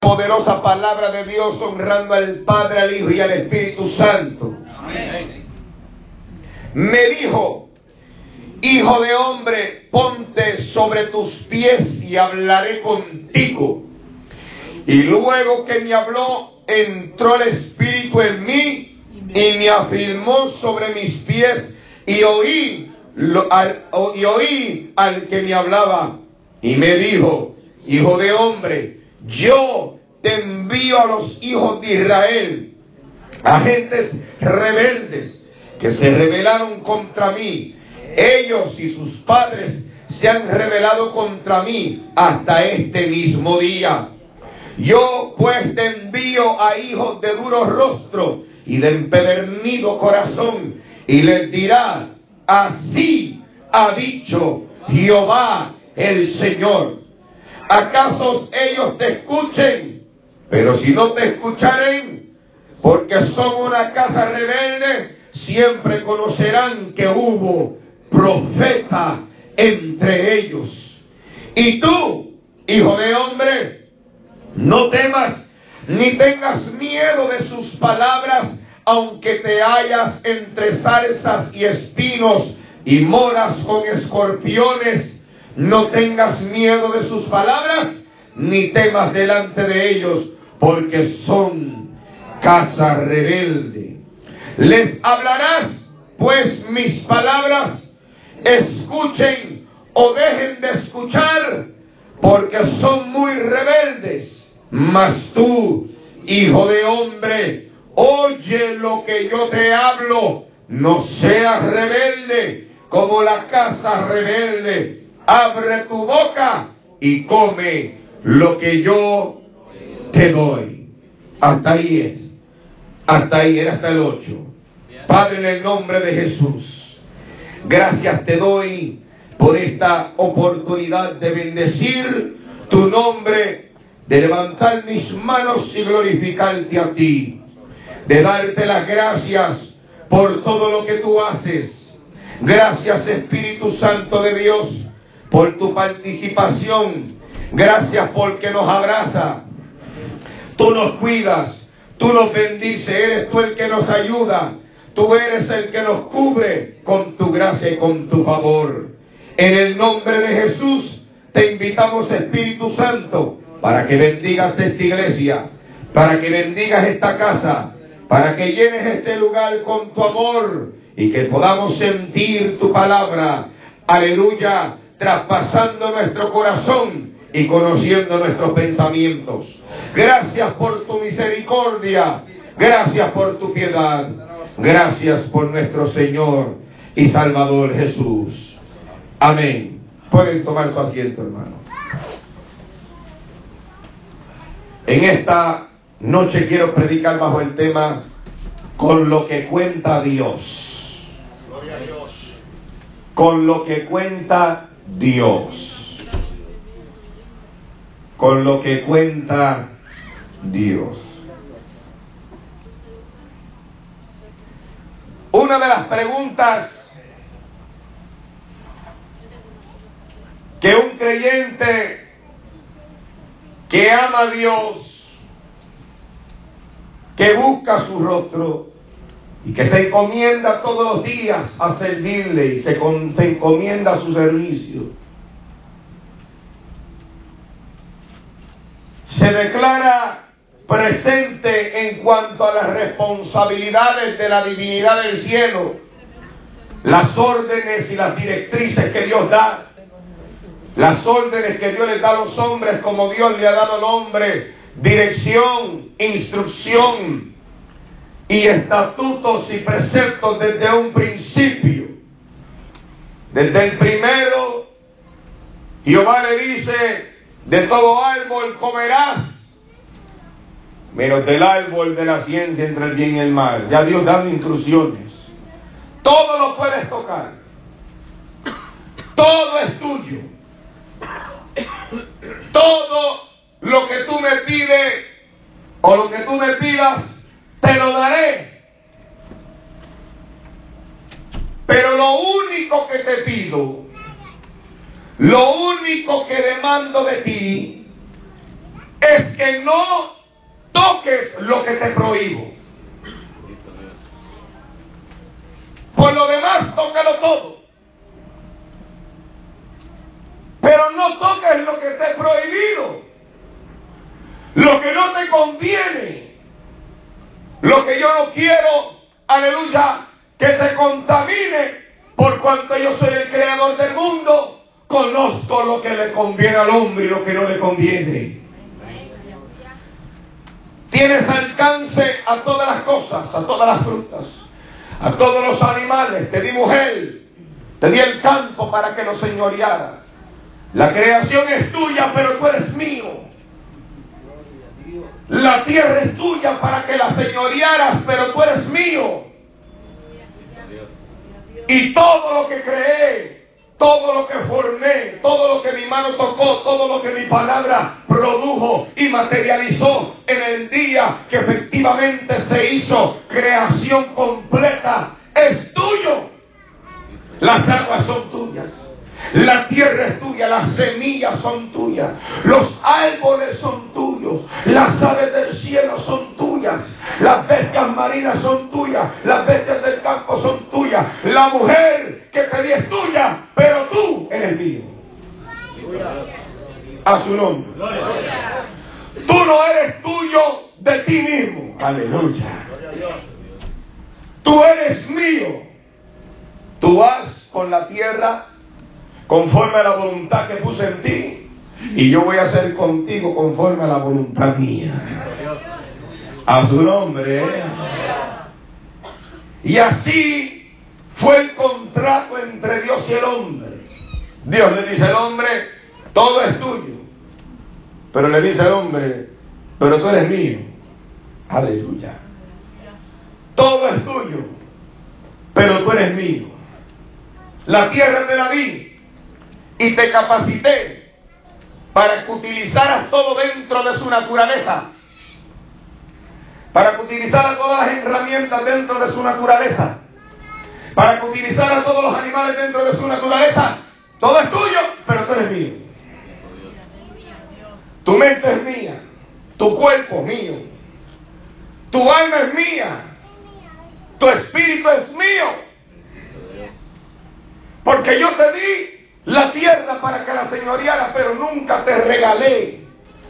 poderosa palabra de Dios honrando al Padre, al Hijo y al Espíritu Santo. Me dijo, Hijo de hombre, ponte sobre tus pies y hablaré contigo. Y luego que me habló, entró el Espíritu en mí y me afirmó sobre mis pies y oí, al, y oí al que me hablaba. Y me dijo, Hijo de hombre, yo te envío a los hijos de Israel, a gentes rebeldes que se rebelaron contra mí. Ellos y sus padres se han rebelado contra mí hasta este mismo día. Yo pues te envío a hijos de duro rostro y de empedernido corazón y les dirá, así ha dicho Jehová el Señor. ¿Acaso ellos te escuchen? Pero si no te escucharen, porque son una casa rebelde, siempre conocerán que hubo profeta entre ellos. Y tú, hijo de hombre, no temas ni tengas miedo de sus palabras, aunque te hallas entre zarzas y espinos y moras con escorpiones no tengas miedo de sus palabras, ni temas delante de ellos, porque son casa rebelde. Les hablarás, pues mis palabras, escuchen o dejen de escuchar, porque son muy rebeldes. Mas tú, hijo de hombre, oye lo que yo te hablo, no seas rebelde como la casa rebelde abre tu boca y come lo que yo te doy. Hasta ahí es. Hasta ahí era hasta el 8. Padre, en el nombre de Jesús, gracias te doy por esta oportunidad de bendecir tu nombre, de levantar mis manos y glorificarte a ti, de darte las gracias por todo lo que tú haces. Gracias Espíritu Santo de Dios por tu participación. Gracias porque nos abraza. Tú nos cuidas, tú nos bendices, eres tú el que nos ayuda. Tú eres el que nos cubre con tu gracia y con tu favor. En el nombre de Jesús te invitamos Espíritu Santo para que bendigas esta iglesia, para que bendigas esta casa, para que llenes este lugar con tu amor y que podamos sentir tu palabra. Aleluya traspasando nuestro corazón y conociendo nuestros pensamientos. Gracias por tu misericordia, gracias por tu piedad, gracias por nuestro Señor y Salvador Jesús. Amén. Pueden tomar su asiento, hermano. En esta noche quiero predicar bajo el tema con lo que cuenta Dios. Gloria a Dios. Con lo que cuenta Dios. Con lo que cuenta Dios. Una de las preguntas que un creyente que ama a Dios, que busca su rostro, y que se encomienda todos los días a servirle y se, encomienda a su servicio. Se declara presente en cuanto a las responsabilidades de la divinidad del cielo, las órdenes y las directrices que Dios da, las órdenes que Dios le da a los hombres como Dios le ha dado al hombre, dirección, instrucción, y estatutos y preceptos desde un principio. Desde el primero, Jehová le dice, de todo árbol comerás, menos del árbol de la ciencia entre el bien y el mal. Ya Dios dando instrucciones. Todo lo puedes tocar. Todo es tuyo. Todo lo que tú me pides o lo que tú me pidas te lo daré. Pero lo único que te pido, lo único que demando de ti, es que no toques lo que te prohíbo. Por lo demás, tócalo todo. Pero no toques lo que te he prohibido. Lo que no te conviene. Lo que yo no quiero, aleluya, que te contamine. Por cuanto yo soy el creador del mundo, conozco lo que le conviene al hombre y lo que no le conviene. Tienes alcance a todas las cosas, a todas las frutas, a todos los animales. Te di mujer, te di el campo para que lo señoreara. La creación es tuya, pero tú eres mío. La tierra es tuya para que la señorearas, pero tú eres mío. Y todo lo que creé, todo lo que formé, todo lo que mi mano tocó, todo lo que mi palabra produjo y materializó en el día que efectivamente se hizo creación completa, es tuyo. Las aguas son tuyas. La tierra es tuya, las semillas son tuyas, los árboles son tuyos, las aves del cielo son tuyas, las bestias marinas son tuyas, las bestias del campo son tuyas, la mujer que te di es tuya, pero tú eres mío. A su nombre. Tú no eres tuyo de ti mismo. Aleluya. Tú eres mío. Tú vas con la tierra conforme a la voluntad que puse en ti, y yo voy a hacer contigo conforme a la voluntad mía. A su nombre. ¿eh? Y así fue el contrato entre Dios y el hombre. Dios le dice al hombre, todo es tuyo. Pero le dice al hombre, pero tú eres mío. Aleluya. Todo es tuyo, pero tú eres mío. La tierra de la vida y te capacité para que utilizaras todo dentro de su naturaleza, para que utilizaras todas las herramientas dentro de su naturaleza, para que utilizaras todos los animales dentro de su naturaleza. Todo es tuyo, pero tú eres mío. Tu mente es mía, tu cuerpo es mío, tu alma es mía, tu espíritu es mío. Porque yo te di la tierra para que la señoreara, pero nunca te regalé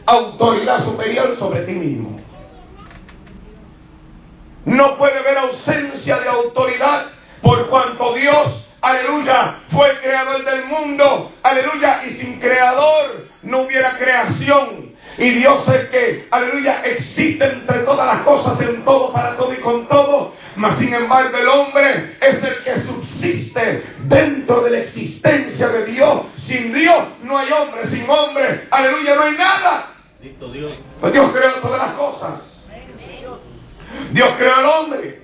autoridad superior sobre ti mismo. No puede haber ausencia de autoridad por cuanto Dios, aleluya, fue el creador del mundo, aleluya, y sin creador no hubiera creación. Y Dios es que, aleluya, existe entre todas las cosas, en todo, para todo y con todo. Mas sin embargo el hombre es el que subsiste dentro de la existencia de Dios. Sin Dios no hay hombre, sin hombre, aleluya, no hay nada. Dios. Pues Dios creó todas las cosas. Dios creó al hombre.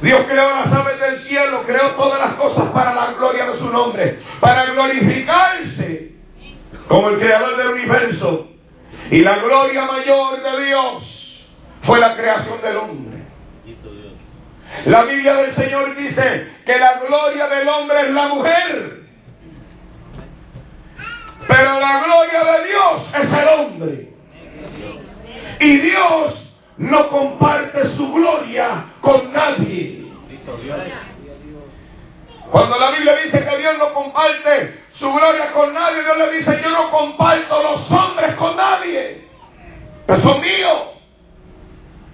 Dios creó las aves del cielo, creó todas las cosas para la gloria de su nombre, para glorificarse como el creador del universo. Y la gloria mayor de Dios fue la creación del hombre. La Biblia del Señor dice que la gloria del hombre es la mujer. Pero la gloria de Dios es el hombre. Y Dios no comparte su gloria con nadie. Cuando la Biblia dice que Dios no comparte su gloria con nadie, Dios le dice, yo no comparto los hombres con nadie. Pero son míos.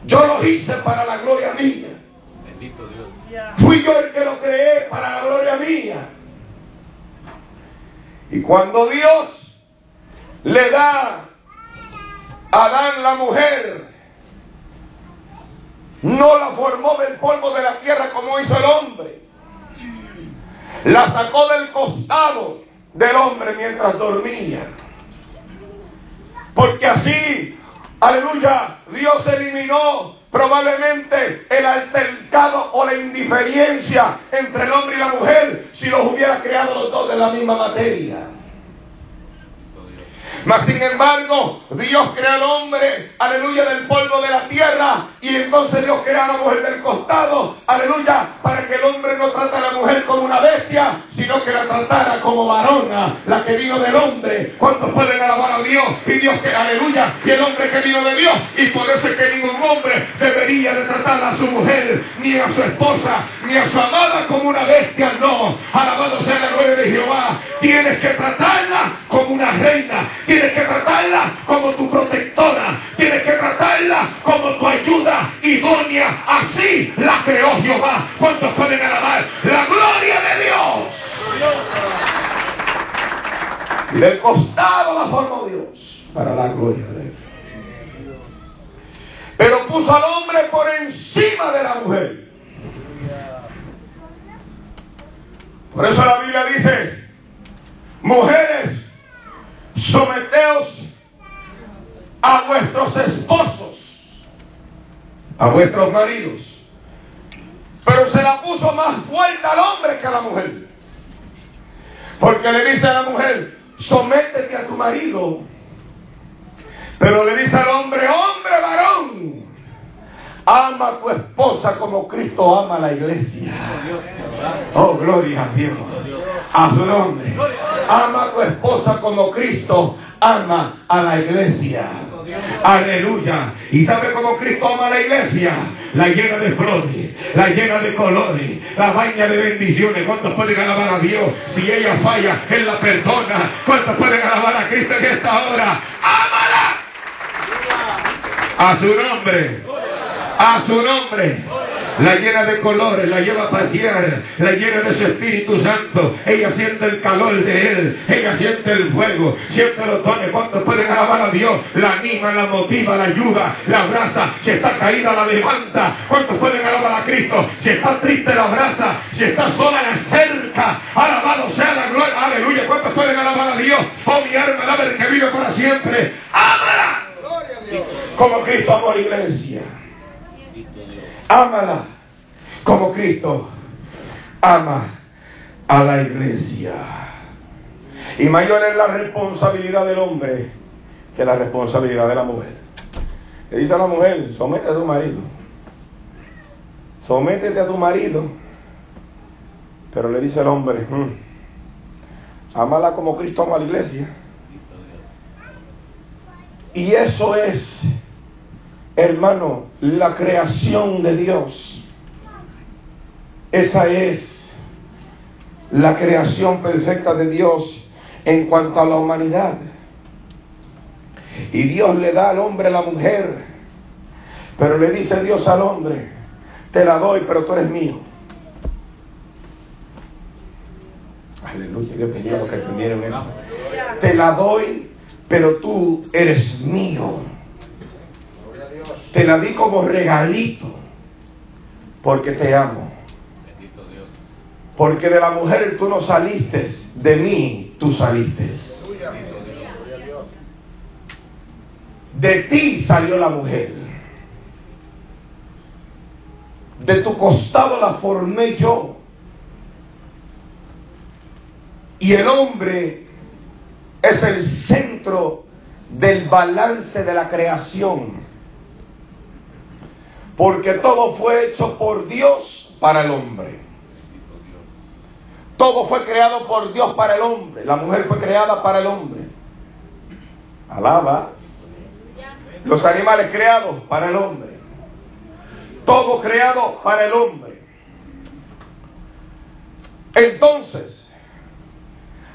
Yo los hice para la gloria mía. Bendito Dios. Fui yo el que lo creé para la gloria mía. Y cuando Dios le da a Adán la mujer, no la formó del polvo de la tierra como hizo el hombre. La sacó del costado del hombre mientras dormía. Porque así, aleluya, Dios eliminó probablemente el altercado o la indiferencia entre el hombre y la mujer si los hubiera creado los dos de la misma materia. Mas sin embargo, Dios crea al hombre, aleluya, del polvo de la tierra. Y entonces Dios crea a la mujer del costado, aleluya, para que el hombre no trate a la mujer como una bestia, sino que la tratara como varona, la que vino del hombre. ¿Cuántos pueden alabar a Dios? Y Dios que, aleluya, y el hombre que vino de Dios. Y por eso es que ningún hombre debería de tratar a su mujer, ni a su esposa, ni a su amada como una bestia, no. Alabado sea la gloria de Jehová. Tienes que tratarla como una reina, tienes que tratarla como tu protectora, tienes que tratarla como tu ayuda idónea. Así la creó Jehová. ¿Cuántos pueden alabar la gloria de Dios? Y del costado la formó Dios para la gloria de Dios. Pero puso al hombre por encima de la mujer. Por eso la Biblia dice, mujeres, someteos a vuestros esposos, a vuestros maridos. Pero se la puso más fuerte al hombre que a la mujer. Porque le dice a la mujer, sométete a tu marido. Pero le dice al hombre, hombre varón, ama a tu esposa como Cristo ama a la iglesia. Oh, gloria a Dios. A su nombre. Ama a tu esposa como Cristo ama a la iglesia. Aleluya. ¿Y sabe cómo Cristo ama a la iglesia? La llena de flores, la llena de colores, la baña de bendiciones. ¿Cuántos pueden alabar a Dios? Si ella falla, Él la perdona. ¿Cuántos pueden alabar a Cristo en esta hora? ¡Ámala! A su nombre. A su nombre la llena de colores, la lleva a pasear, la llena de su Espíritu Santo. Ella siente el calor de Él, ella siente el fuego, siente los dones. ¿Cuántos pueden alabar a Dios? La anima, la motiva, la ayuda, la abraza. Si está caída, la levanta. ¿Cuántos pueden alabar a Cristo? Si está triste, la abraza. Si está sola, la acerca. Alabado sea la gloria. Aleluya. ¿Cuántos pueden alabar a Dios? Oh, mi alma, el que vive para siempre. ¡Ámala! Como Cristo amó a la iglesia. Ámala como Cristo ama a la iglesia. Y mayor es la responsabilidad del hombre que la responsabilidad de la mujer. Le dice a la mujer, somete a tu marido. Sométete a tu marido. Pero le dice al hombre, amala como Cristo ama a la iglesia. Y eso es hermano, la creación de Dios. Esa es la creación perfecta de Dios en cuanto a la humanidad. Y Dios le da al hombre a la mujer, pero le dice Dios al hombre, te la doy, pero tú eres mío. Aleluya, pedía lo que entendieron eso. Te la doy, pero tú eres mío. Te la di como regalito porque te amo. Porque de la mujer tú no saliste, de mí tú saliste. De ti salió la mujer. De tu costado la formé yo. Y el hombre es el centro del balance de la creación. Porque todo fue hecho por Dios para el hombre. Todo fue creado por Dios para el hombre. La mujer fue creada para el hombre. Alaba. Los animales creados para el hombre. Todo creado para el hombre. Entonces,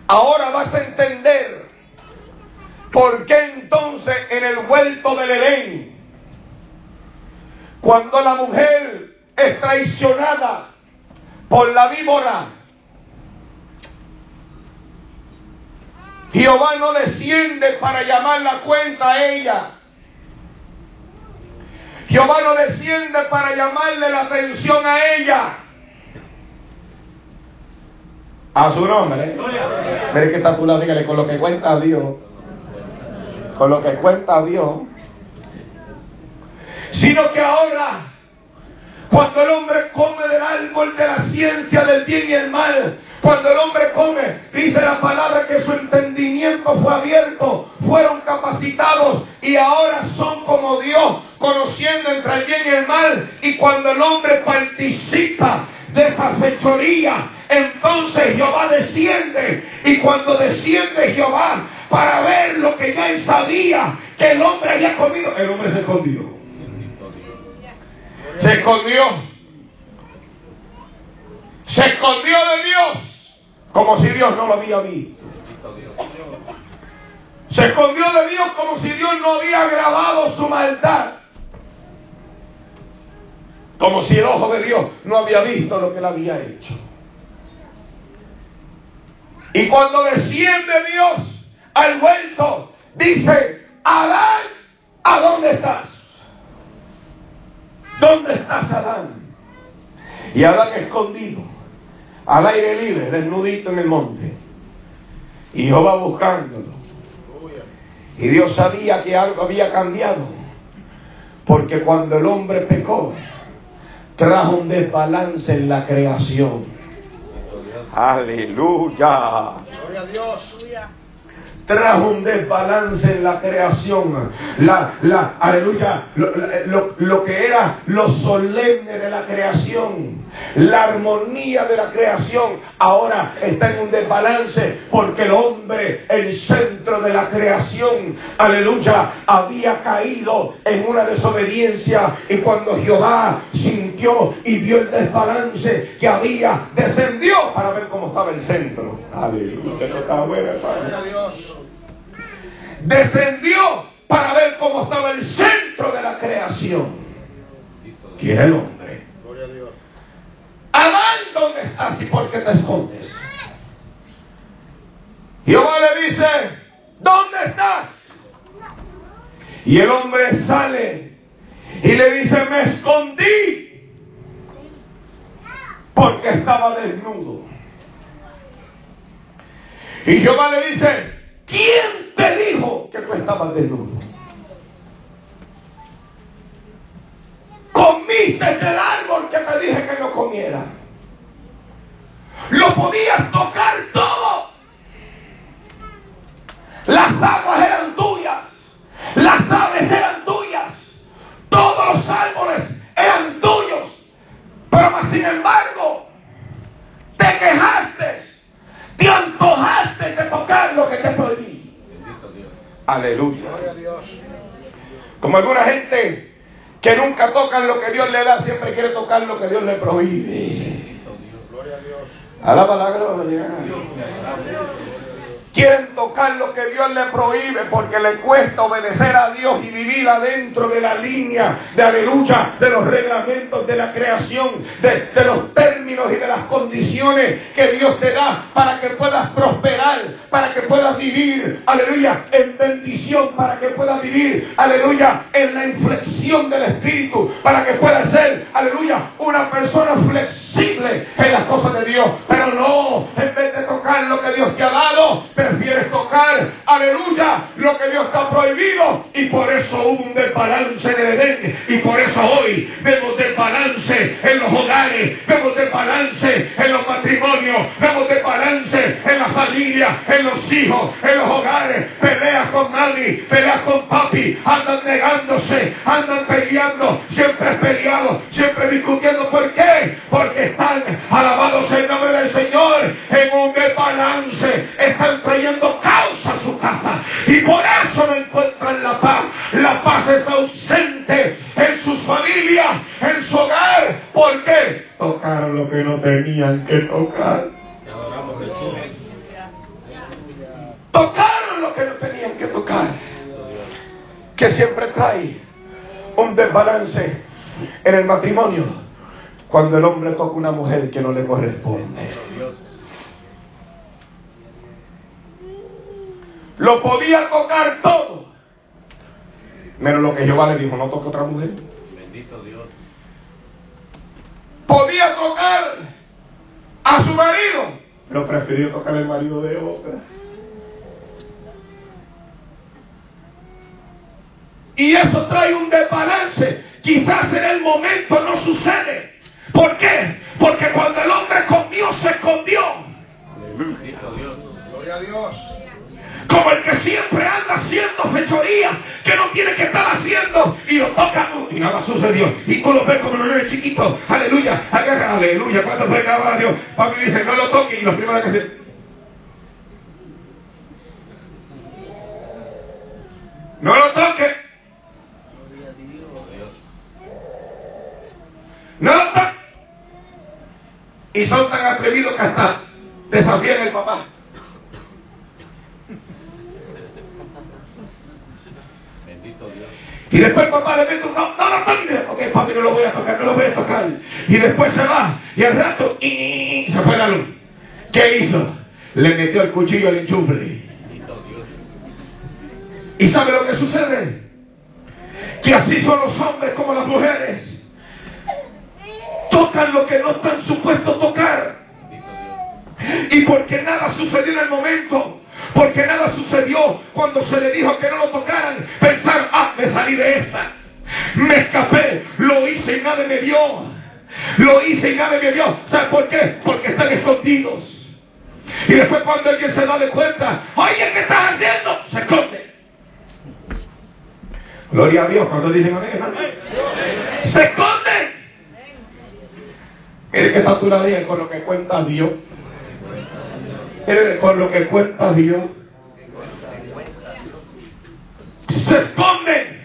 ahora vas a entender por qué entonces en el vuelto del Edén cuando la mujer es traicionada por la víbora, Jehová no desciende para llamar la cuenta a ella. Jehová no desciende para llamarle la atención a ella. A su nombre. Mire que está tu lado, dígale, con lo que cuenta Dios. Con lo que cuenta Dios sino que ahora, cuando el hombre come del árbol de la ciencia del bien y el mal, Cuando el hombre come, dice la palabra que su entendimiento fue abierto, fueron capacitados y ahora son como Dios, conociendo entre el bien y el mal. Y cuando el hombre participa de esa fechoría, entonces Jehová desciende. Y cuando desciende Jehová para ver lo que ya él sabía que el hombre había comido, el hombre se escondió. Se escondió. Se escondió de Dios como si Dios no lo había visto. Se escondió de Dios como si Dios no había grabado su maldad. Como si el ojo de Dios no había visto lo que él había hecho. Y cuando desciende Dios al vuelto, dice, Adán, ¿a dónde estás? ¿Dónde estás, Adán? Y Adán escondido al aire libre, desnudito en el monte. Y Jehová buscándolo. Y Dios sabía que algo había cambiado. Porque cuando el hombre pecó, trajo un desbalance en la creación. Aleluya. Gloria a Dios trajo un desbalance en la creación. La, la, aleluya, lo, lo, que era lo solemne de la creación, la armonía de la creación, ahora está en un desbalance porque el hombre, el centro de la creación, aleluya, había caído en una desobediencia y cuando Jehová sintió y vio el desbalance que había, descendió para ver cómo estaba el centro. Aleluya, descendió para ver cómo estaba el centro de la creación, que el hombre. Adán, ¿dónde estás y por qué te escondes? Jehová le dice, ¿dónde estás? Y el hombre sale y le dice, me escondí porque estaba desnudo. Y Jehová le dice, ¿quién te dijo que tú estabas desnudo? Comiste del árbol que te dije que no comiera. Lo podías tocar todo. Las aguas eran tuyas. Las aves eran tuyas. Todos los árboles eran tuyos. Pero sin embargo, te quejaste. Te antojaste de tocar lo que te prohibí. Aleluya. Como alguna gente que nunca tocan lo que Dios le da, siempre quiere tocar lo que Dios le prohíbe. Alaba la gloria. Quieren tocar lo que Dios le prohíbe porque le cuesta obedecer a Dios y vivir adentro de la línea de aleluya, de los reglamentos de la creación, de, de, los términos y de las condiciones que Dios te da para que puedas prosperar, para que puedas vivir, aleluya, en bendición, para que puedas vivir, aleluya, en la inflexión del Espíritu, para que puedas ser, aleluya, una persona flexible en las cosas de Dios. Pero no, en vez de tocar lo que Dios te ha dado, prefieres tocar, aleluya, lo que Dios está prohibido. Y por eso hubo un desbalance en el Edén. Y por eso hoy vemos desbalance en los hogares, vemos desbalance en los matrimonios, vemos desbalance en la familia, en los hijos, en los hogares. Peleas con mami, peleas con papi, andan negándose, andan peleando, siempre peleados, siempre discutiendo. ¿Por qué? Porque están alabados en nombre del Señor en un desbalance. Están trayendo causa a su casa. Y por eso no encuentran la paz. La paz está ausente en sus familias, en su hogar. ¿Por qué? Tocaron lo que no tenían que tocar. Tocaron lo que no tenían que tocar. Que siempre trae un desbalance en el matrimonio cuando el hombre toca una mujer que no le corresponde. Lo podía tocar todo. Menos lo que Jehová le dijo, no toque otra mujer. Bendito Dios. Podía tocar a su marido, pero prefirió tocar el marido de otra. Y eso trae un desbalance. Quizás en el momento no sucede. ¿Por qué? Porque cuando el hombre comió, se escondió. Gloria a Dios. Como el que siempre anda haciendo fechorías que no tiene que estar haciendo y lo toca y nada sucedió. Y tú lo ves como un niño chiquito. Aleluya, agarra, aleluya. ¿Cuánto fue a Dios? Pablo dice, no lo toque. Y lo primero que hace. No lo toque. No lo toque. Y son tan atrevidos que hasta desafían el papá. Y después papá le mete un no, no lo toques. Ok, papi, no lo voy a tocar, no lo voy a tocar. Y después se va. Y al rato, y, se fue la luz. ¿Qué hizo? Le metió el cuchillo al enchufle. ¿Y sabe lo que sucede? Que así son los hombres como las mujeres. Tocan lo que no están supuestos tocar. Y porque nada sucedió en el momento, porque nada sucedió cuando se le dijo que no lo tocaran, pensar, ah, me salí de esta, me escapé, lo hice y nadie me vio, lo hice y nadie me vio. ¿Sabes por qué? Porque están escondidos. Y después cuando alguien se da de cuenta, oye, ¿qué estás haciendo? Se esconde. Gloria a Dios cuando dicen amén, Se esconde. Mire tú la con lo que cuenta Dios con lo que cuenta Dios. Se esconden.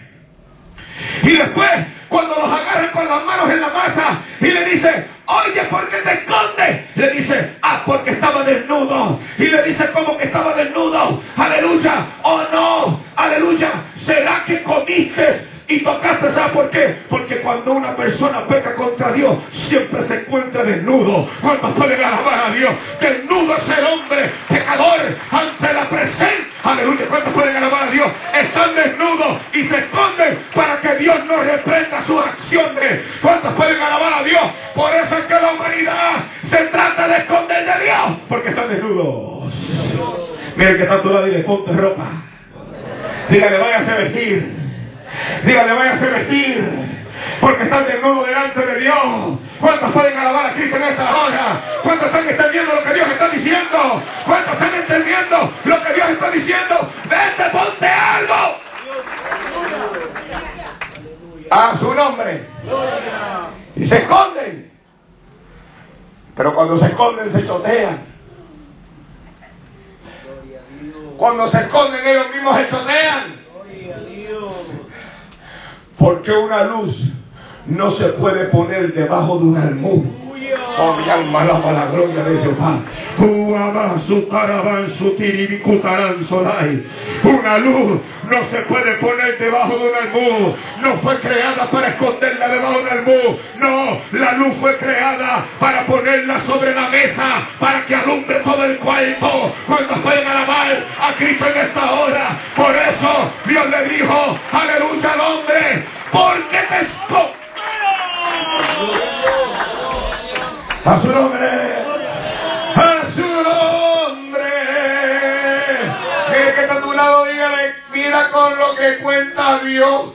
Y después, cuando los agarran con las manos en la masa y le dice, oye, ¿por qué te escondes? Le dice, ah, porque estaba desnudo. Y le dice, ¿cómo que estaba desnudo? Aleluya. Oh no, aleluya. ¿Será que comiste y tocaste, ¿sabes por qué? Porque cuando una persona peca contra Dios, siempre se encuentra desnudo. Cuando pueden alabar a Dios, desnudo es el hombre pecador ante la presencia. Aleluya, ¿cuántos pueden alabar a Dios? Están desnudos y se esconden para que Dios no reprenda sus acciones. ¿Cuántos pueden alabar a Dios? Por eso es que la humanidad se trata de esconder de Dios, porque están desnudos. Miren que está a tu lado y le ponte ropa. Dígale, váyase a vestir. Dígale, váyase a vestir. Porque están desnudos delante de Dios. ¿Cuántos pueden alabar a Cristo en esta hora? ¿Cuántos están entendiendo lo que Dios está diciendo? ¿Cuántos están entendiendo lo que Dios está diciendo? Vete, ponte algo. A su nombre. Y se esconden. Pero cuando se esconden se chotean. Cuando se esconden ellos mismos se chotean. Porque una luz no se puede poner debajo de un almud. Oh, mi alma alaba la gloria de Jehová. Una luz no se puede poner debajo de un almud. No fue creada para esconderla debajo de un almud. No, la luz fue creada para ponerla sobre la mesa, para que alumbre todo el cuarto. Cuando pueden alabar a Cristo en esta hora. Por eso Dios le dijo, aleluya al hombre, porque te escondes. A su nombre. A su nombre. Mire que está a tu lado, dígale, mira con lo que cuenta Dios.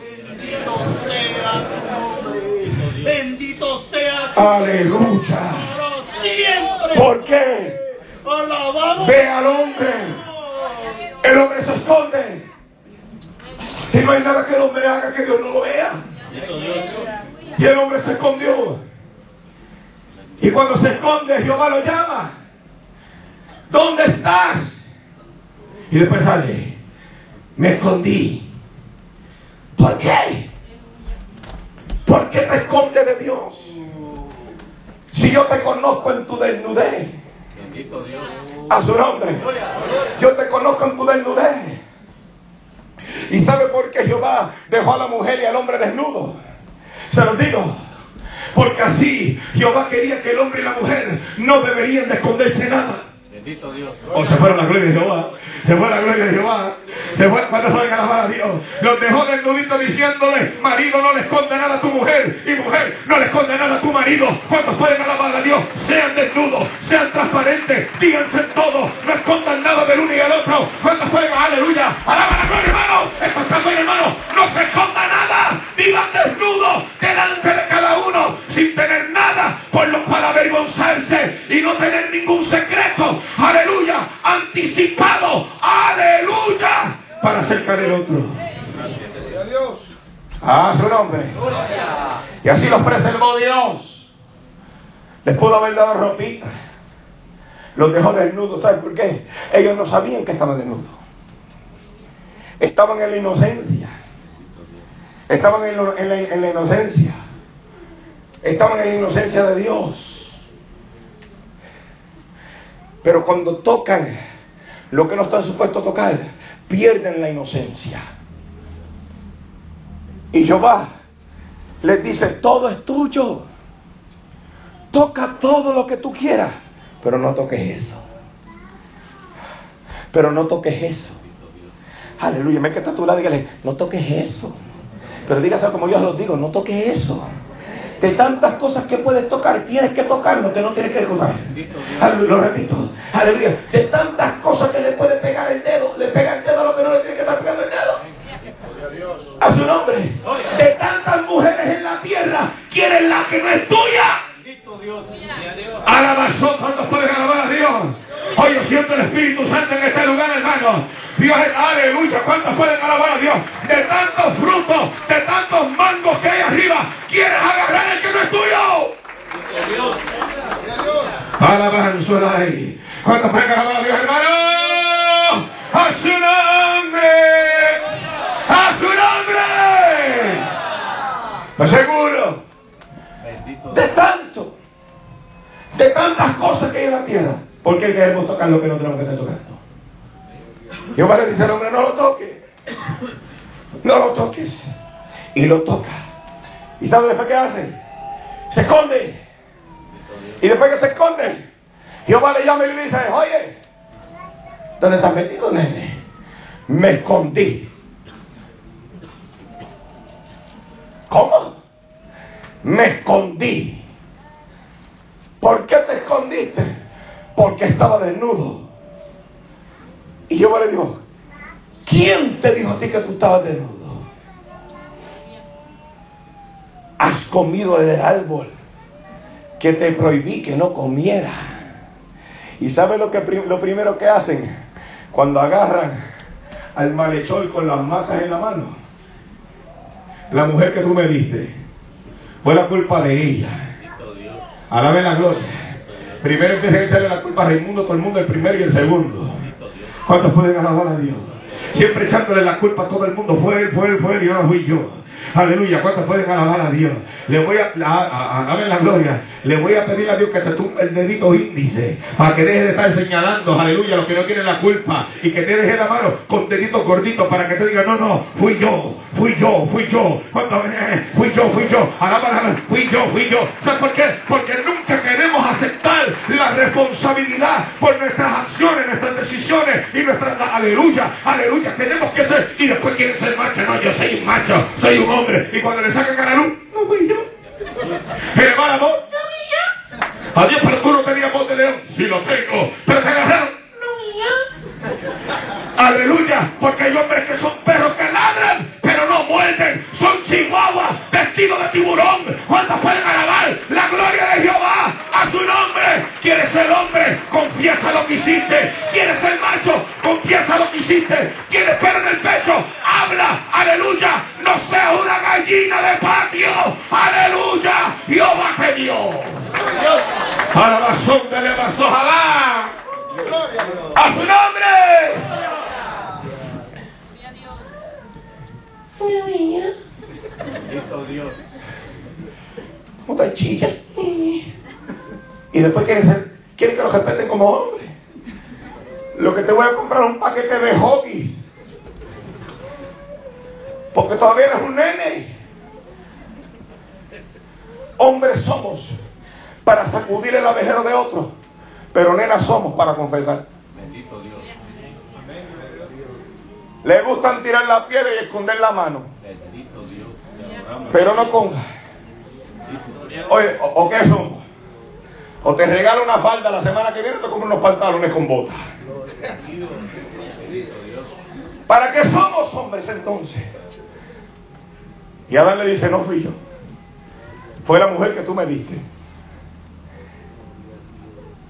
Bendito sea. Aleluya. Siempre. ¿Por qué? Alabado. Ve al hombre. El hombre se esconde. Y no hay nada que el hombre haga que Dios no lo vea. Y el hombre se escondió. Y cuando se esconde, Jehová lo llama. ¿Dónde estás? Y después sale. Me escondí. ¿Por qué? ¿Por qué te escondes de Dios? Si yo te conozco en tu desnudez. A su nombre. Yo te conozco en tu desnudez. ¿Y sabe por qué Jehová dejó a la mujer y al hombre desnudo? Se los digo. Porque así Jehová quería que el hombre y la mujer no deberían de esconderse nada. Bendito Dios. O se fueron la gloria de Jehová. Se fue la gloria de Jehová. Se fue cuando fue alabar a Dios. Los dejó desnuditos diciéndole, marido no le esconde nada a tu mujer. Y mujer no le esconde nada a tu marido. Cuando pueden alabar a Dios, sean desnudos, sean transparentes, díganse todo, no escondan nada del uno y del otro. Cuando A su nombre. Y así los preservó Dios. Les pudo haber dado ropita. Los dejó desnudos. ¿Saben por qué? Ellos no sabían que estaban desnudos. Estaban en la inocencia. Estaban en, en, la, en la inocencia. Estaban en la inocencia de Dios. Pero cuando tocan lo que no están supuestos a tocar, pierden la inocencia. Y Jehová les dice, todo es tuyo. Toca todo lo que tú quieras, pero no toques eso. Pero no toques eso. Aleluya, me que está tu lado, dígale, no toques eso. Pero dígase como yo los digo, no toques eso. De tantas cosas que puedes tocar, tienes que tocar lo que no tienes que tocar. Lo repito. Aleluya. De tantas cosas que le puede pegar el dedo, le pega el dedo a lo que no le tiene que estar pegando el dedo. A su nombre. De tantas mujeres en la tierra, quieren la que no es tuya. Alabazón, ¿cuántos pueden alabar a Dios? Hoy yo siento el Espíritu Santo en este lugar, hermano. Dios es, aleluya, ¿cuántos pueden alabar a Dios? De tantos frutos, de tantos mangos que hay arriba, quieres agarrar tuyo. Alabanza ahí. ¿Cuántos pueden alabar a Dios, hermano? A su nombre. A su nombre. Lo seguro. De tanto. De tantas cosas que hay en la tierra. ¿Por qué queremos tocar lo que no tenemos que estar tocando? Jehová le dice al hombre, no lo toques. No lo toques. Y lo toca. ¿Y sabe después qué hace? Se esconde. Y después que se esconde, Jehová le llama y le dice, oye, ¿dónde estás metido, nene? Me escondí. ¿Cómo? Me escondí. ¿Por qué te escondiste? Porque estaba desnudo. Y Jehová le dijo, ¿quién te dijo a ti que tú estabas desnudo? Comido del árbol que te prohibí que no comiera. ¿Y sabes lo, que, lo primero que hacen? Cuando agarran al malhechor con las masas en la mano. La mujer que tú me diste, fue la culpa de ella. Alabe la gloria. Primero empieza a echarle la culpa a Raimundo, todo el mundo, el primero y el segundo. ¿Cuántos pueden alabar a Dios? Siempre echándole la culpa a todo el mundo. Fue él, fue él, fue él y ahora fui yo. Aleluya. ¿Cuántos pueden alabar a Dios? Le voy a, a, la gloria. Le voy a pedir a Dios que te tumbe el dedito índice para que deje de estar señalando, aleluya, los que no tienen la culpa y que te deje la mano con deditos gorditos para que te diga, no, no, fui yo, fui yo, fui yo. ¿Cuántos? Fui yo, fui yo. Alaba, fui yo, fui yo. ¿Sabes por qué? Porque nunca queremos aceptar la responsabilidad por nuestras acciones, nuestras decisiones y nuestras, aleluya, aleluya. Tenemos que ser, y después quieren ser macho. No, yo soy un macho, soy un hombre. Y cuando le sacan a la luz, no fui yo. ¿Me va la voz? Adiós, pero tú no tenías voz de león. Sí lo tengo. Pero te agarraron. Aleluya. Porque hay hombres que son perros que ladran, pero no muerden. Son chihuahuas vestidos de tiburón. ¿Cuántos pueden alabar la gloria de Jehová a su nombre? ¿Quieres ser hombre? Confiesa lo que hiciste. ¿Quieres ser macho? Confiesa lo que hiciste. ¿Quieres pelo en el pecho? Habla. Aleluya. No seas una gallina de patio. Aleluya. Jehová te dio. A la de ojalá. ¡A su nombre! Una niña. Dios. ¿Cómo te chillas? Y después quieren, ser, quieren que los respeten como hombres. Lo que te voy a comprar es un paquete de hobbies. Porque todavía eres un nene. Hombres somos para sacudir el abejero de otro pero nenas somos para confesar. Bendito Dios. Le gustan tirar la piedra y esconder la mano. Bendito Dios. Pero no con. Oye, ¿o, qué somos? O te regalo una falda la semana que viene, te compro unos pantalones con botas. ¿Para qué somos hombres entonces? Y Adán le dice, no fui yo. Fue la mujer que tú me diste.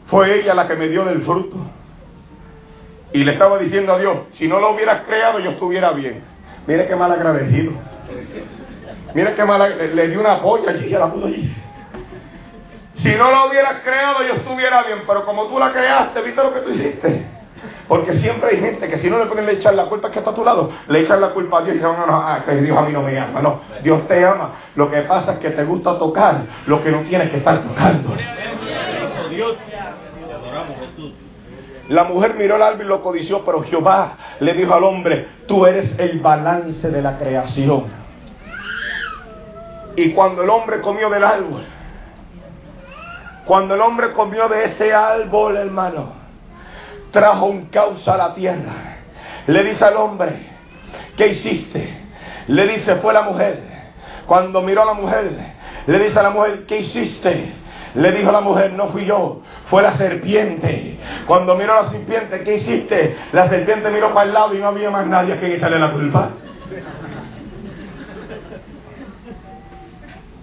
Fue ella la que me dio del fruto. Y le estaba diciendo a Dios, si no lo hubieras creado yo estuviera bien. Mire qué mal agradecido. Mira qué mala, le, le dio una polla allí, ya la puso allí. Si no la hubieras creado, yo estuviera bien, pero como tú la creaste, ¿viste lo que tú hiciste? Porque siempre hay gente que si no le pueden echar la culpa que está a tu lado, le echan la culpa a Dios y dicen, no, no, ah, que Dios a mí no me ama. No, Dios te ama. Lo que pasa es que te gusta tocar lo que no tienes que estar tocando. Dios. La mujer miró el árbol y lo codició, pero Jehová le dijo al hombre, tú eres el balance de la creación. Y cuando el hombre comió del árbol, cuando el hombre comió de ese árbol, hermano, trajo un causa a la tierra. Le dice al hombre, ¿qué hiciste? Le dice, fue la mujer. Cuando miró a la mujer, le dice a la mujer, ¿qué hiciste? Le dijo la mujer, no fui yo, fue la serpiente. Cuando miró a la serpiente, ¿qué hiciste? La serpiente miró para el lado y no había más nadie a quien echarle la culpa.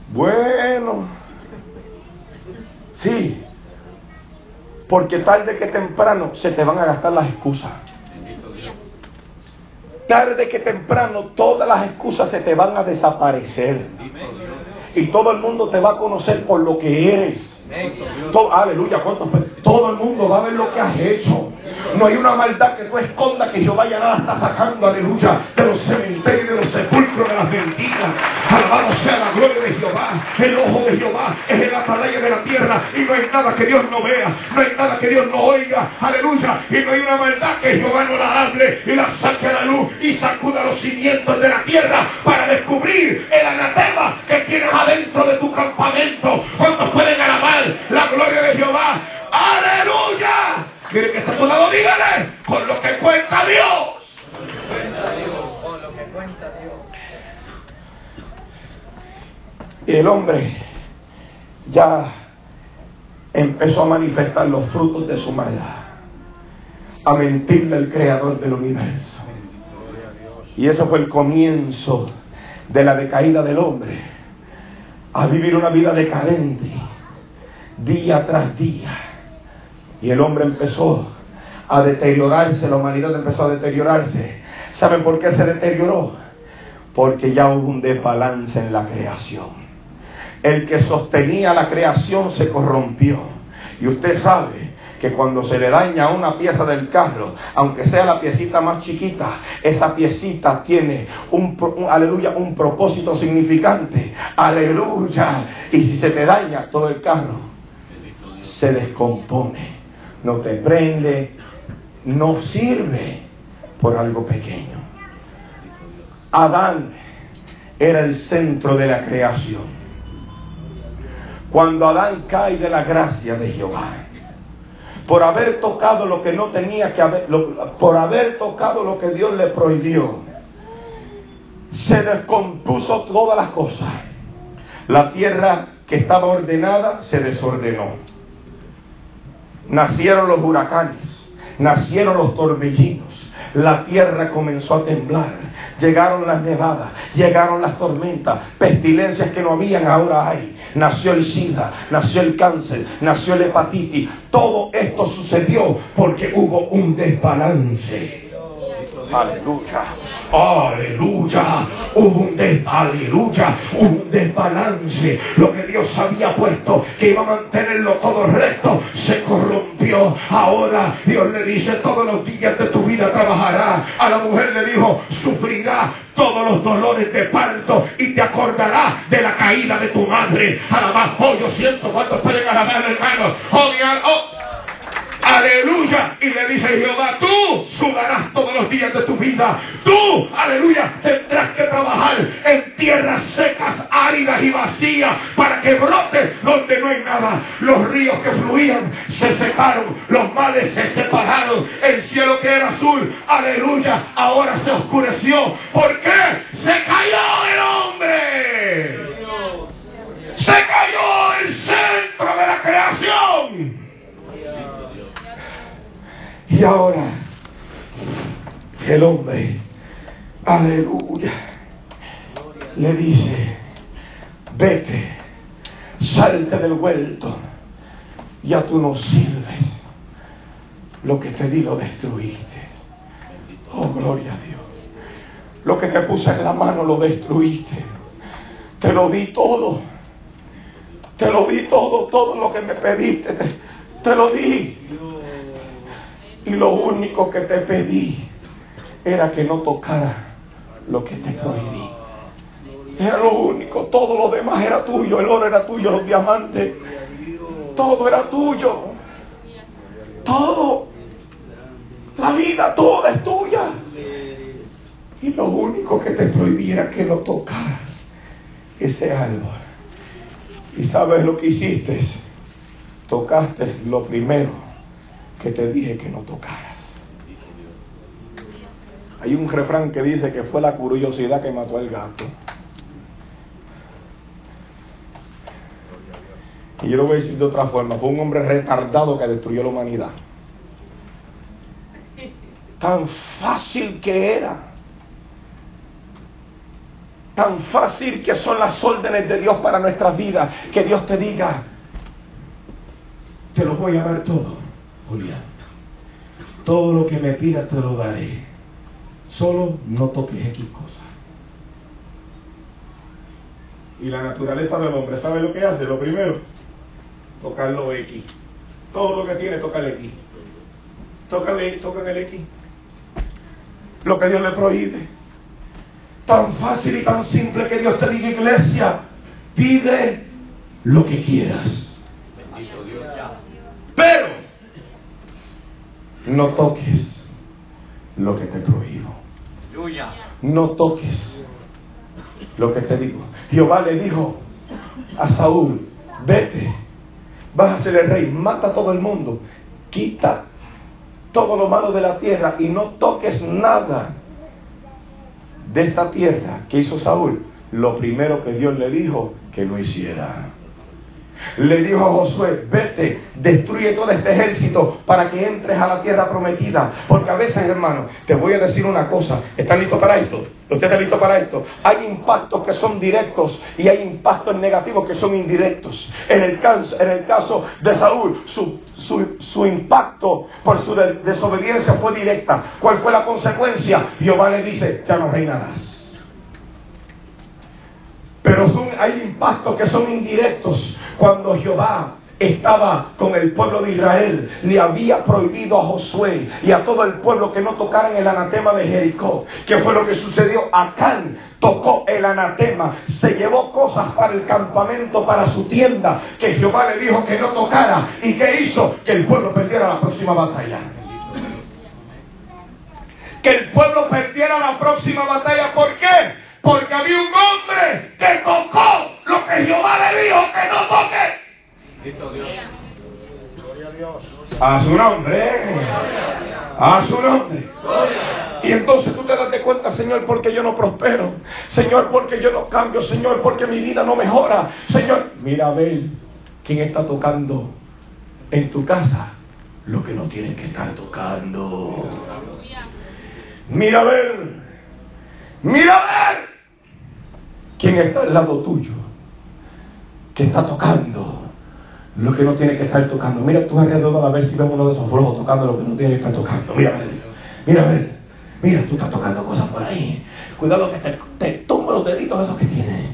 Bueno, sí, porque tarde que temprano se te van a gastar las excusas. Tarde que temprano todas las excusas se te van a desaparecer. Y todo el mundo te va a conocer por lo que eres. Aleluya, ¿cuántos? Todo el mundo va a ver lo que has hecho. No hay una maldad que tú escondas que Jehová ya nada está sacando, aleluya, de los cementerios, de los sepulcros, de las mentiras. Alabado sea la gloria de Jehová. El ojo de Jehová es el atalaya de la tierra y no hay nada que Dios no vea, no hay nada que Dios no oiga, aleluya. Y no hay una maldad que Jehová no la hable y la saque a la luz y sacuda los cimientos de la tierra para descubrir el anatema que tienes adentro de tu campamento. ¿Cuántos pueden alabar la gloria de Jehová? ¡Aleluya! Mire que está a tu lado, dígale, con lo que cuenta Dios. Y el hombre ya empezó a manifestar los frutos de su maldad, a mentirle al creador del universo. Y eso fue el comienzo de la decaída del hombre, a vivir una vida decadente, día tras día. Y el hombre empezó a deteriorarse, la humanidad empezó a deteriorarse. ¿Saben por qué se deterioró? Porque ya hubo un desbalance en la creación. El que sostenía la creación se corrompió. Y usted sabe que cuando se le daña una pieza del carro, aunque sea la piecita más chiquita, esa piecita tiene un, un- aleluya, un propósito significante. Aleluya. Y si se te daña todo el carro, se descompone, no te prende, no sirve por algo pequeño. Adán era el centro de la creación. Cuando Adán cae de la gracia de Jehová, por haber tocado lo que no tenía que por haber tocado lo que Dios le prohibió, se descompuso todas las cosas. La tierra que estaba ordenada se desordenó. Nacieron los huracanes, nacieron los torbellinos, la tierra comenzó a temblar, llegaron las nevadas, llegaron las tormentas, pestilencias que no habían, ahora hay. Nació el SIDA, nació el cáncer, nació el hepatitis. Todo esto sucedió porque hubo un desbalance. Aleluya, aleluya, un un desbalance. Lo que Dios había puesto que iba a mantenerlo todo recto se corrompió. Ahora Dios le dice todos los días de tu vida trabajará. A la mujer le dijo sufrirá todos los dolores de parto y te acordará de la caída de tu madre. Alabá, oh yo siento cuántos pueden alabar hermano. Oh, oh, Aleluya. Y le dice Jehová, tú sudarás todos los días de tu vida. Tú, aleluya, tendrás que trabajar en tierras secas, áridas y vacías para que brote donde no hay nada. Los ríos que fluían se secaron, los mares se separaron. El cielo que era azul, aleluya, ahora se oscureció. ¿Por qué? Se cayó el hombre. Se cayó el centro de la creación. Y ahora el hombre, aleluya, le dice, vete, salte del huerto, ya tú no sirves, lo que te di lo destruiste. Oh, gloria a Dios. Lo que te puse en la mano lo destruiste. te lo di todo. Te lo di todo, todo lo que me pediste, te, te lo di. Y lo único que te pedí era que no tocara lo que te prohibí. Era lo único, todo lo demás era tuyo, el oro era tuyo, los diamantes, todo era tuyo. Todo, la vida toda es tuya. Y lo único que te prohibiera que no tocaras ese árbol. ¿Y sabes lo que hiciste? Tocaste lo primero que te dije que no tocaras. Hay un refrán que dice que fue la curiosidad que mató al gato. Y yo lo voy a decir de otra forma, fue un hombre retardado que destruyó la humanidad. Tan fácil que era. Tan fácil que son las órdenes de Dios para nuestras vidas. Que Dios te diga, te lo voy a dar todo, Julián. Todo lo que me pidas te lo daré. Solo no toques X cosas. Y la naturaleza del hombre, ¿sabe lo que hace? Lo primero, tocarlo X. Todo lo que tiene, toca el X. Tócale, toca el X. Lo que Dios le prohíbe. Tan fácil y tan simple que Dios te diga, iglesia, pide lo que quieras. Pero no toques lo que te prohíbo. No toques lo que te digo. Jehová le dijo a Saúl, vete, vas a ser el rey, mata a todo el mundo, quita todo lo malo de la tierra y no toques nada de esta tierra que hizo Saúl. Lo primero que Dios le dijo que no hiciera le dijo a Josué, vete, destruye todo este ejército para que entres a la tierra prometida. Porque a veces, hermano, te voy a decir una cosa, ¿están listos para esto? ¿Usted está listo para esto? Hay impactos que son directos y hay impactos negativos que son indirectos. En el caso, de Saúl, su, su, su impacto por su desobediencia fue directa. ¿Cuál fue la consecuencia? Jehová le dice, ya no reinarás. Pero son, hay impactos que son indirectos. Cuando Jehová estaba con el pueblo de Israel, le había prohibido a Josué y a todo el pueblo que no tocaran el anatema de Jericó. ¿Qué fue lo que sucedió? Acán tocó el anatema, se llevó cosas para el campamento, para su tienda, que Jehová le dijo que no tocara. ¿Y qué hizo? Que el pueblo perdiera la próxima batalla. Que el pueblo perdiera la próxima batalla. ¿Por qué? Porque había un hombre que tocó lo que Jehová le dijo que no toque. A su nombre. A su nombre. Y entonces tú te das de cuenta, Señor, porque yo no prospero. Señor, porque yo no cambio. Señor, porque mi vida no mejora. Señor, mira a ver quién está tocando en tu casa lo que no tienes que estar tocando. Mira a ver. Mira a ver ¿Quién está al lado tuyo? Que está tocando lo que no tiene que estar tocando. Mira tú alrededor a ver si ves uno de esos flojos tocando lo que no tiene que estar tocando. Mira, mira, mira, mira, tú estás tocando cosas por ahí. Cuidado que te, te tumba los deditos esos que tienes.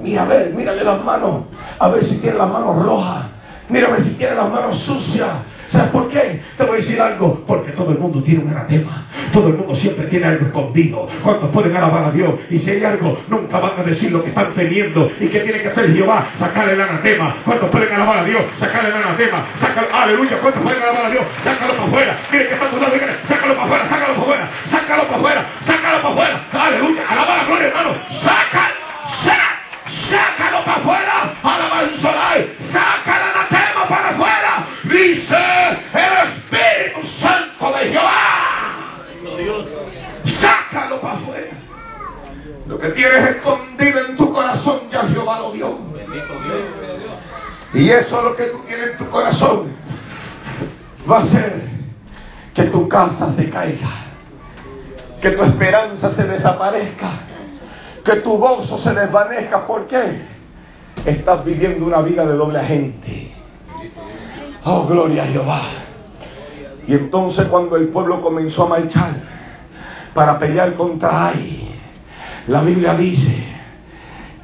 Mira, a ver, mírale las manos, a ver si tiene las manos rojas. Mira a ver si tiene las manos sucias. ¿Sabes por qué? Te voy a decir algo. Porque todo el mundo tiene un anatema. Todo el mundo siempre tiene algo escondido. Cuando pueden alabar a Dios? Y si hay algo, nunca van a decir lo que están teniendo. ¿Y qué tiene que hacer Jehová? Sacarle el anatema. ¿Cuántos pueden alabar a Dios? Sacarle el anatema. Sácalo, aleluya. ¿Cuántos pueden alabar a Dios? Sácalo para afuera. Mire que está tu lado. Sácalo para afuera. Sácalo para afuera. Sácalo para afuera. Sácalo para afuera. Aleluya. Alaba la gloria, hermano. Sácalo. Sácalo para afuera. Alabanza. Sácalo Dice el Espíritu Santo de Jehová. Sácalo para afuera. Lo que tienes escondido en tu corazón ya Jehová lo vio. Y eso es lo que tú tienes en tu corazón. Va a ser que tu casa se caiga. Que tu esperanza se desaparezca. Que tu gozo se desvanezca. ¿Por qué? Estás viviendo una vida de doble agente. Oh, gloria a Jehová. Y entonces cuando el pueblo comenzó a marchar para pelear contra Ai, la Biblia dice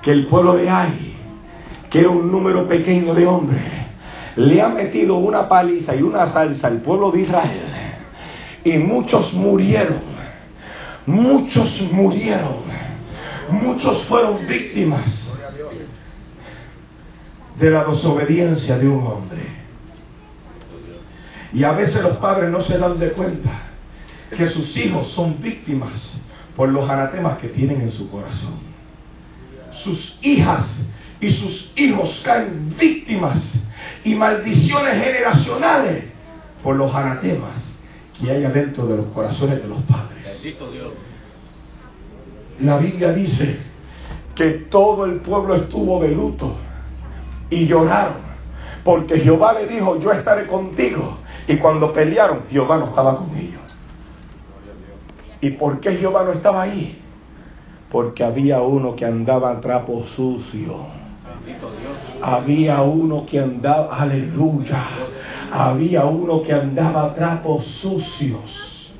que el pueblo de Ai, que era un número pequeño de hombres, le ha metido una paliza y una salsa al pueblo de Israel. Y muchos murieron, muchos murieron, muchos fueron víctimas de la desobediencia de un hombre. Y a veces los padres no se dan de cuenta que sus hijos son víctimas por los anatemas que tienen en su corazón. Sus hijas y sus hijos caen víctimas y maldiciones generacionales por los anatemas que hay adentro de los corazones de los padres. La Biblia dice que todo el pueblo estuvo de luto y lloraron porque Jehová le dijo, yo estaré contigo. Y cuando pelearon, Jehová no estaba con ellos. ¿Y por qué Jehová no estaba ahí? Porque había uno que andaba a trapo sucio. Había uno que andaba, aleluya. Había uno que andaba a trapos sucios.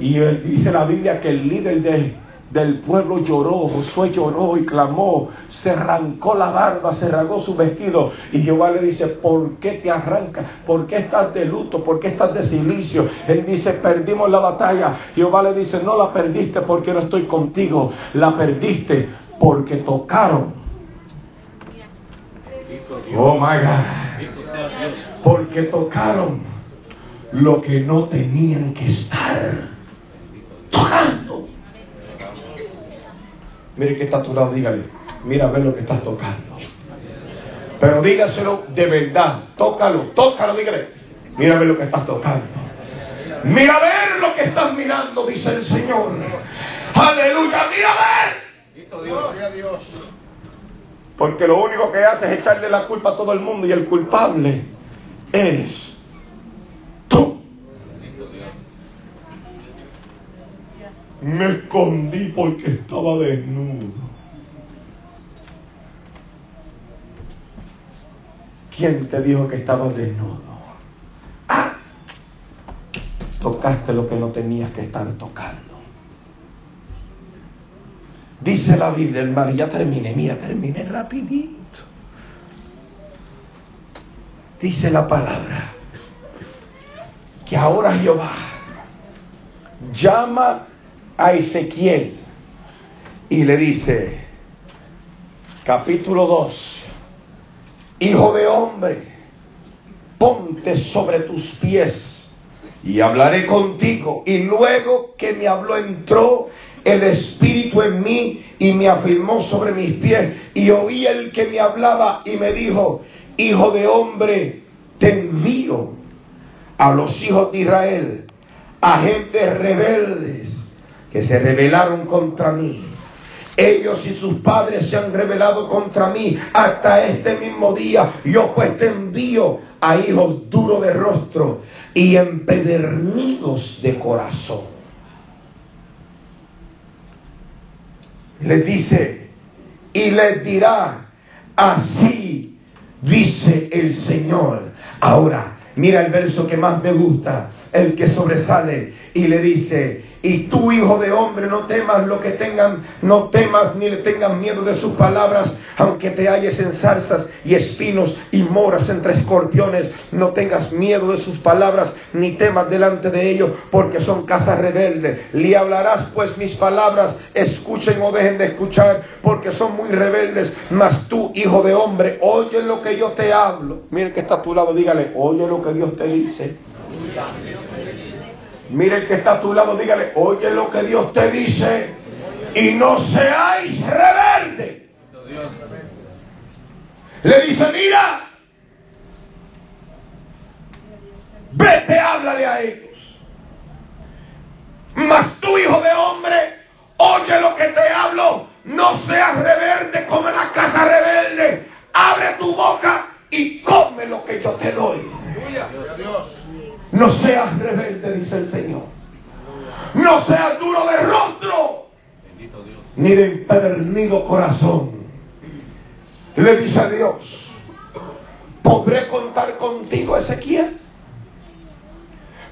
Y él, dice la Biblia que el líder de, del pueblo lloró, Josué lloró y clamó, se arrancó la barba, se rasgó su vestido y Jehová le dice, ¿por qué te arrancas? ¿Por qué estás de luto? ¿Por qué estás de silicio? Él dice, perdimos la batalla. Jehová le dice, no la perdiste porque no estoy contigo, la perdiste porque tocaron. Oh my God. Porque tocaron lo que no tenían que estar tocando. Mire que está a tu lado, dígale. Mira a ver lo que estás tocando. Pero dígaselo de verdad. Tócalo, tócalo, dígale. Mira a ver lo que estás tocando. Mira a ver lo que estás mirando, dice el Señor. Aleluya, mira a ver. Porque lo único que hace es echarle la culpa a todo el mundo y el culpable eres tú. Me escondí porque estaba desnudo. ¿Quién te dijo que estabas desnudo? Ah, tocaste lo que no tenías que estar tocando. Dice la Biblia, hermano, ya terminé, mira, terminé rapidito. Dice la palabra que ahora Jehová llama a Ezequiel y le dice, capítulo 2, Hijo de hombre, ponte sobre tus pies y hablaré contigo. Y luego que me habló entró el Espíritu en mí y me afirmó sobre mis pies. Y oí el que me hablaba y me dijo, Hijo de hombre, te envío a los hijos de Israel, a gentes rebeldes que se rebelaron contra mí. Ellos y sus padres se han rebelado contra mí hasta este mismo día. Yo pues te envío a hijos duros de rostro y empedernidos de corazón. Les dice, y les dirá, así dice el Señor. Ahora, mira el verso que más me gusta, el que sobresale, y le dice, y tú, hijo de hombre, no temas lo que tengan, no temas ni le tengan miedo de sus palabras, aunque te halles en zarzas y espinos y moras entre escorpiones, no tengas miedo de sus palabras, ni temas delante de ellos, porque son casas rebeldes. Le hablarás pues mis palabras, escuchen o dejen de escuchar, porque son muy rebeldes. Mas tú, hijo de hombre, oye lo que yo te hablo. Mire que está a tu lado, dígale, oye lo que Dios te dice. Mire que está a tu lado, dígale, oye lo que Dios te dice y no seáis rebelde. Le dice, mira, vete, háblale a ellos. Mas tú, hijo de hombre, oye lo que te hablo, no seas rebelde como la casa rebelde. Abre tu boca y come lo que yo te doy. No seas rebelde, dice el Señor. No seas duro de rostro, ni de empedernido corazón. Le dice a Dios, ¿podré contar contigo, Ezequiel?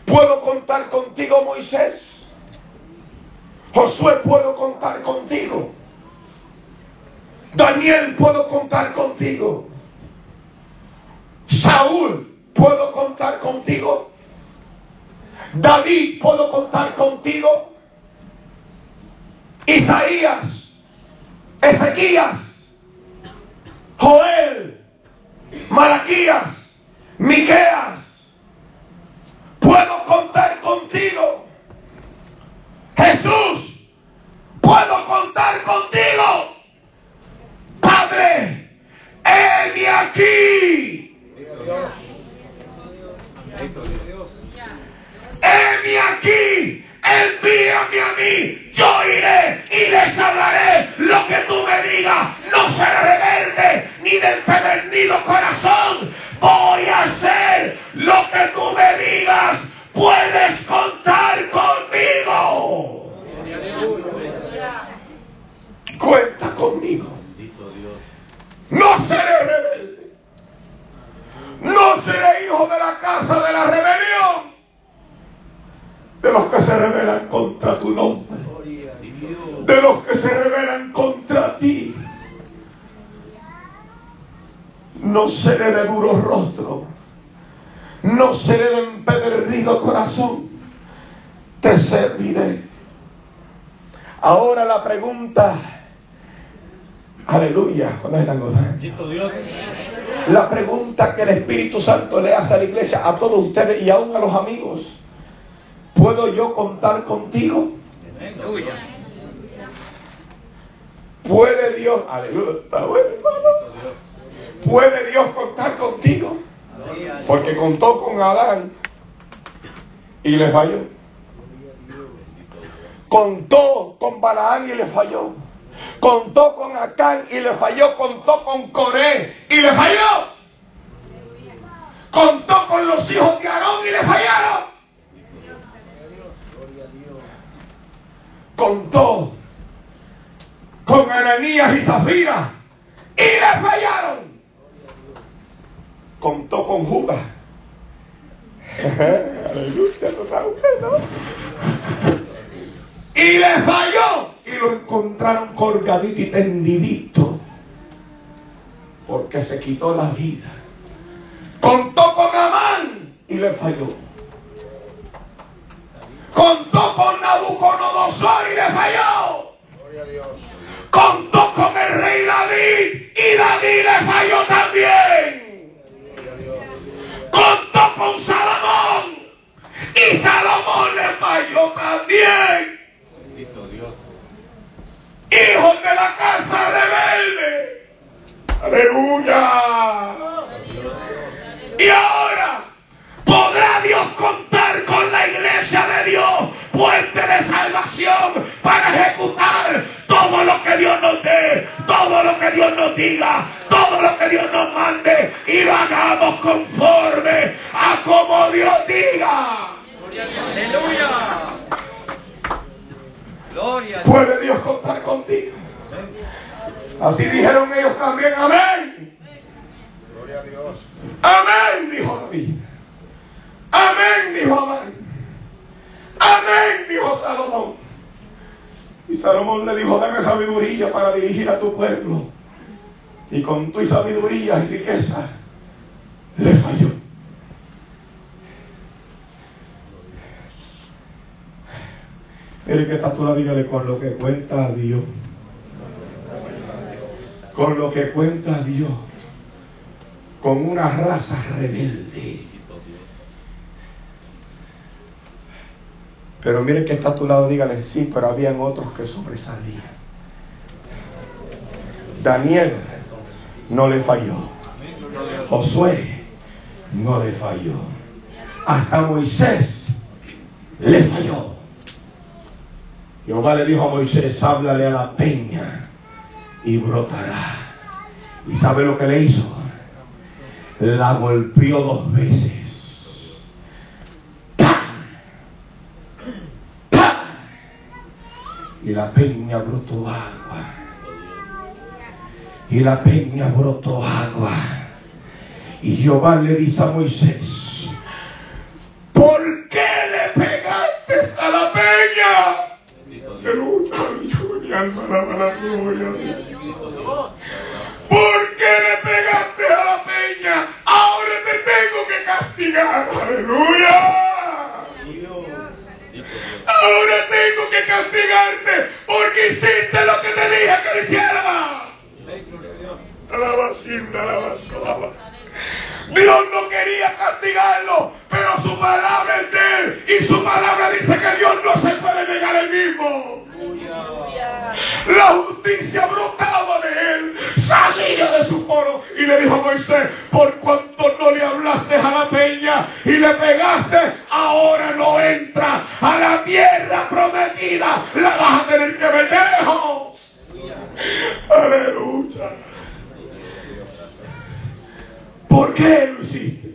¿Puedo contar contigo, Moisés? Josué, ¿puedo contar contigo? Daniel, puedo contar contigo. Saúl, puedo contar contigo. David, puedo contar contigo. Isaías, Ezequías, Joel, Malaquías, Miqueas, puedo contar contigo. Jesús, puedo contar contigo. Padre, heme aquí. Heme aquí. Envíame a mí, yo iré y les hablaré lo que tú me digas. No seré rebelde ni del empedernido corazón. Voy a hacer lo que tú me digas. Puedes contar conmigo. Cuenta conmigo. No seré rebelde. No seré hijo de la casa de la rebelión de los que se rebelan contra tu nombre, de los que se rebelan contra ti. No seré de duro rostro, no seré de empedernido corazón, te serviré. Ahora la pregunta, aleluya, la pregunta que el Espíritu Santo le hace a todos ustedes y aún a los amigos ¿Puedo yo contar contigo? ¿Puede Dios, aleluya, ¿Puede Dios contar contigo? Porque contó con Adán y le falló. Contó con Balaán y le falló. Contó con Acán y le falló. Contó con Coré y le falló. Contó con los hijos de Aarón y le fallaron. contó con Ananías y Zafira y le fallaron. Contó con Judas. Y le falló. Y lo encontraron colgadito y tendidito. Porque se quitó la vida. Y le falló contó con Nabucodonosor y le falló. Contó con el rey David y David le falló también. Contó con Salomón y Salomón le falló también. Hijos de la casa rebelde. Aleluya. Y Dios contar con la iglesia de Dios, puente de salvación para ejecutar todo lo que Dios nos dé, todo lo que Dios nos diga, todo lo que Dios nos mande y lo hagamos conforme a como Dios diga. Aleluya. ¿Puede Dios contar contigo? Así dijeron ellos también, amén. Gloria a Dios. Amén, dijo David. Amén, dijo Amán. Amén, dijo Salomón. Y Salomón le dijo, dame sabiduría para dirigir a tu pueblo. Y con tu sabiduría y riqueza le falló. El que está tú la dígale con lo que cuenta Dios. Con lo que cuenta Dios. Con una raza rebelde Pero miren que está a tu lado, dígale, sí, pero habían otros que sobresalían. Daniel no le falló. Josué no le falló. Hasta Moisés le falló. Jehová le dijo a Moisés, háblale a la peña y brotará. ¿Y sabe lo que le hizo? La golpeó dos veces. Y la peña brotó agua. Y la peña brotó agua. Y Jehová le dice a Moisés, ¿por qué le pegaste a la peña? Aleluya, aleluya, aleluya. ¿Por qué le pegaste a la peña? Ahora te tengo que castigar. Aleluya castigarte porque hiciste lo que te dije que hiciera. Dios no quería castigarlo, pero su palabra es de él. Y su palabra dice que Dios no se puede negar el mismo. La justicia brotaba de él, salía de su foro y le dijo a Moisés, por cuanto no le hablaste a la peña y le pegaste, ahora no entra la vas a tener que ver lejos. Aleluya. ¿Por qué lo hiciste?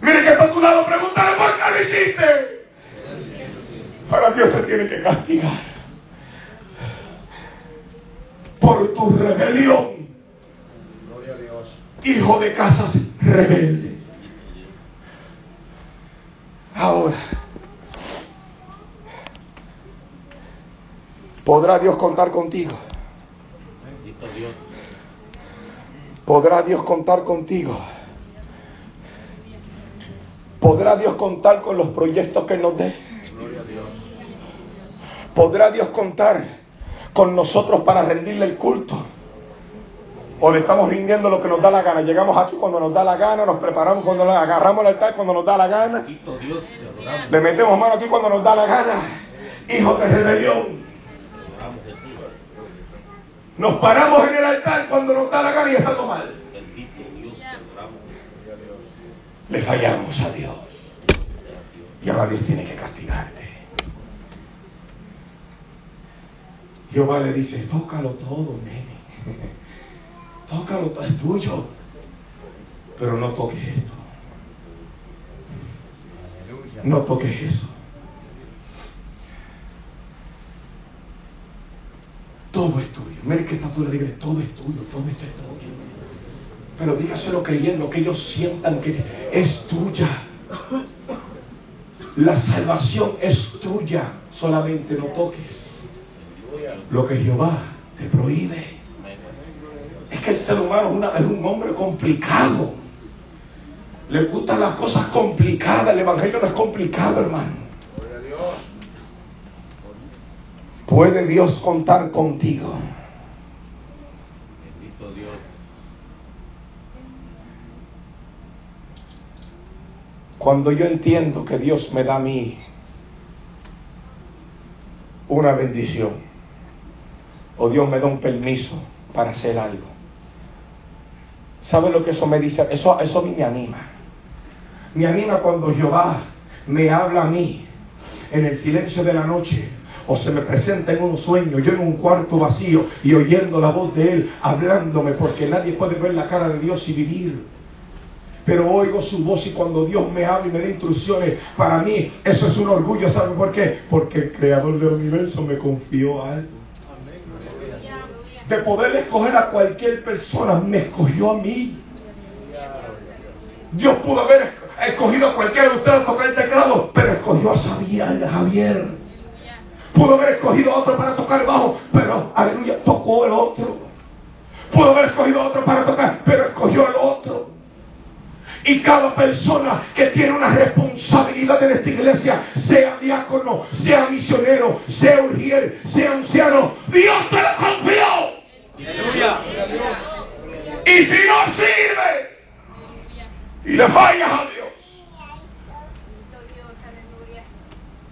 Mire que está a tu lado, pregúntale por qué lo hiciste. Ahora Dios te tiene que castigar por tu rebelión. Hijo de casas rebeldes. Ahora, ¿podrá Dios contar contigo? ¿Podrá Dios contar contigo? ¿Podrá Dios contar con los proyectos que nos dé? ¿Podrá Dios contar con nosotros para rendirle el culto? ¿O le estamos rindiendo lo que nos da la gana? Llegamos aquí cuando nos da la gana, nos preparamos cuando nos agarramos el altar cuando nos da la gana. Le metemos mano aquí cuando nos da la gana. Hijo de rebelión. Nos paramos en el altar cuando nos da la gana y está todo mal. Le fallamos a Dios. Y ahora Dios tiene que castigarte. Jehová le dice, tócalo todo, nene. Tócalo todo, es tuyo. Pero no toques esto. No toques eso. Todo es tuyo. Mire que le digas, todo es tuyo, todo es tuyo. Pero dígaselo creyendo que ellos sientan que es tuya. La salvación es tuya. Solamente no toques lo que Jehová te prohíbe. Es que el ser humano es, es un hombre complicado. Le gustan las cosas complicadas. El evangelio no es complicado, hermano. ¿Puede Dios contar contigo? Bendito Dios. Cuando yo entiendo que Dios me da a mí una bendición, o Dios me da un permiso para hacer algo, ¿sabe lo que eso me dice? Eso, eso a mí me anima. Me anima cuando Jehová me habla a mí en el silencio de la noche o se me presenta en un sueño, yo en un cuarto vacío y oyendo la voz de Él hablándome, porque nadie puede ver la cara de Dios y vivir. Pero oigo su voz y cuando Dios me habla y me da instrucciones, para mí eso es un orgullo, ¿saben por qué? Porque el Creador del universo me confió algo. De poder escoger a cualquier persona, me escogió a mí. Dios pudo haber escogido a cualquiera de ustedes a tocar el teclado, pero escogió a Javier. Pudo haber escogido a otro para tocar bajo, pero aleluya, tocó el otro. Pudo haber escogido a otro para tocar, pero escogió al otro. Y cada persona que tiene una responsabilidad en esta iglesia, sea diácono, sea misionero, sea urgier, sea anciano, Dios te lo confió. Aleluya. Y si no sirve y le fallas a Dios,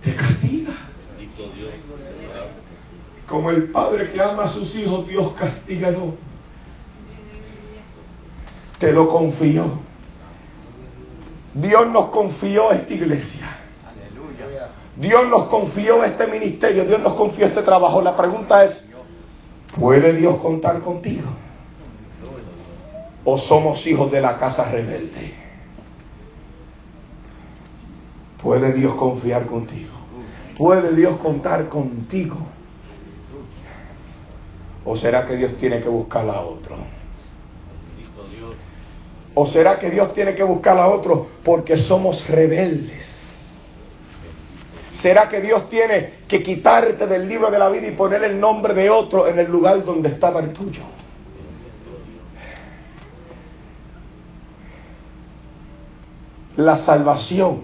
te castiga. Bendito Dios. Como el padre que ama a sus hijos, Dios castiga no. Te lo confió. Dios nos confió esta iglesia. Dios nos confió este ministerio. Dios nos confió este trabajo. La pregunta es, ¿puede Dios contar contigo? ¿O somos hijos de la casa rebelde? ¿Puede Dios confiar contigo? ¿Puede Dios contar contigo? ¿O será que Dios tiene que buscar a otro? ¿O será que Dios tiene que buscar a otro porque somos rebeldes? ¿Será que Dios tiene que quitarte del libro de la vida y poner el nombre de otro en el lugar donde estaba el tuyo? La salvación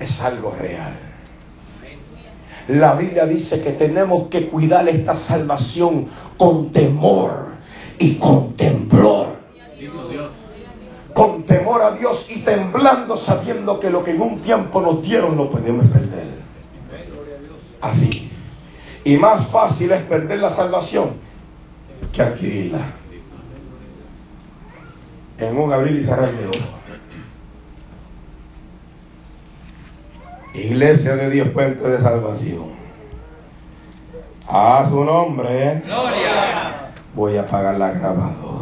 es algo real. La Biblia dice que tenemos que cuidar esta salvación con temor y con temblor. Con temor a Dios y temblando sabiendo que lo que en un tiempo nos dieron lo podemos perder. Así. Y más fácil es perder la salvación que adquirirla. En un abrir y cerrar de ojos. Iglesia de Dios Puente de Salvación. A su nombre Gloria. voy a apagar la grabadora.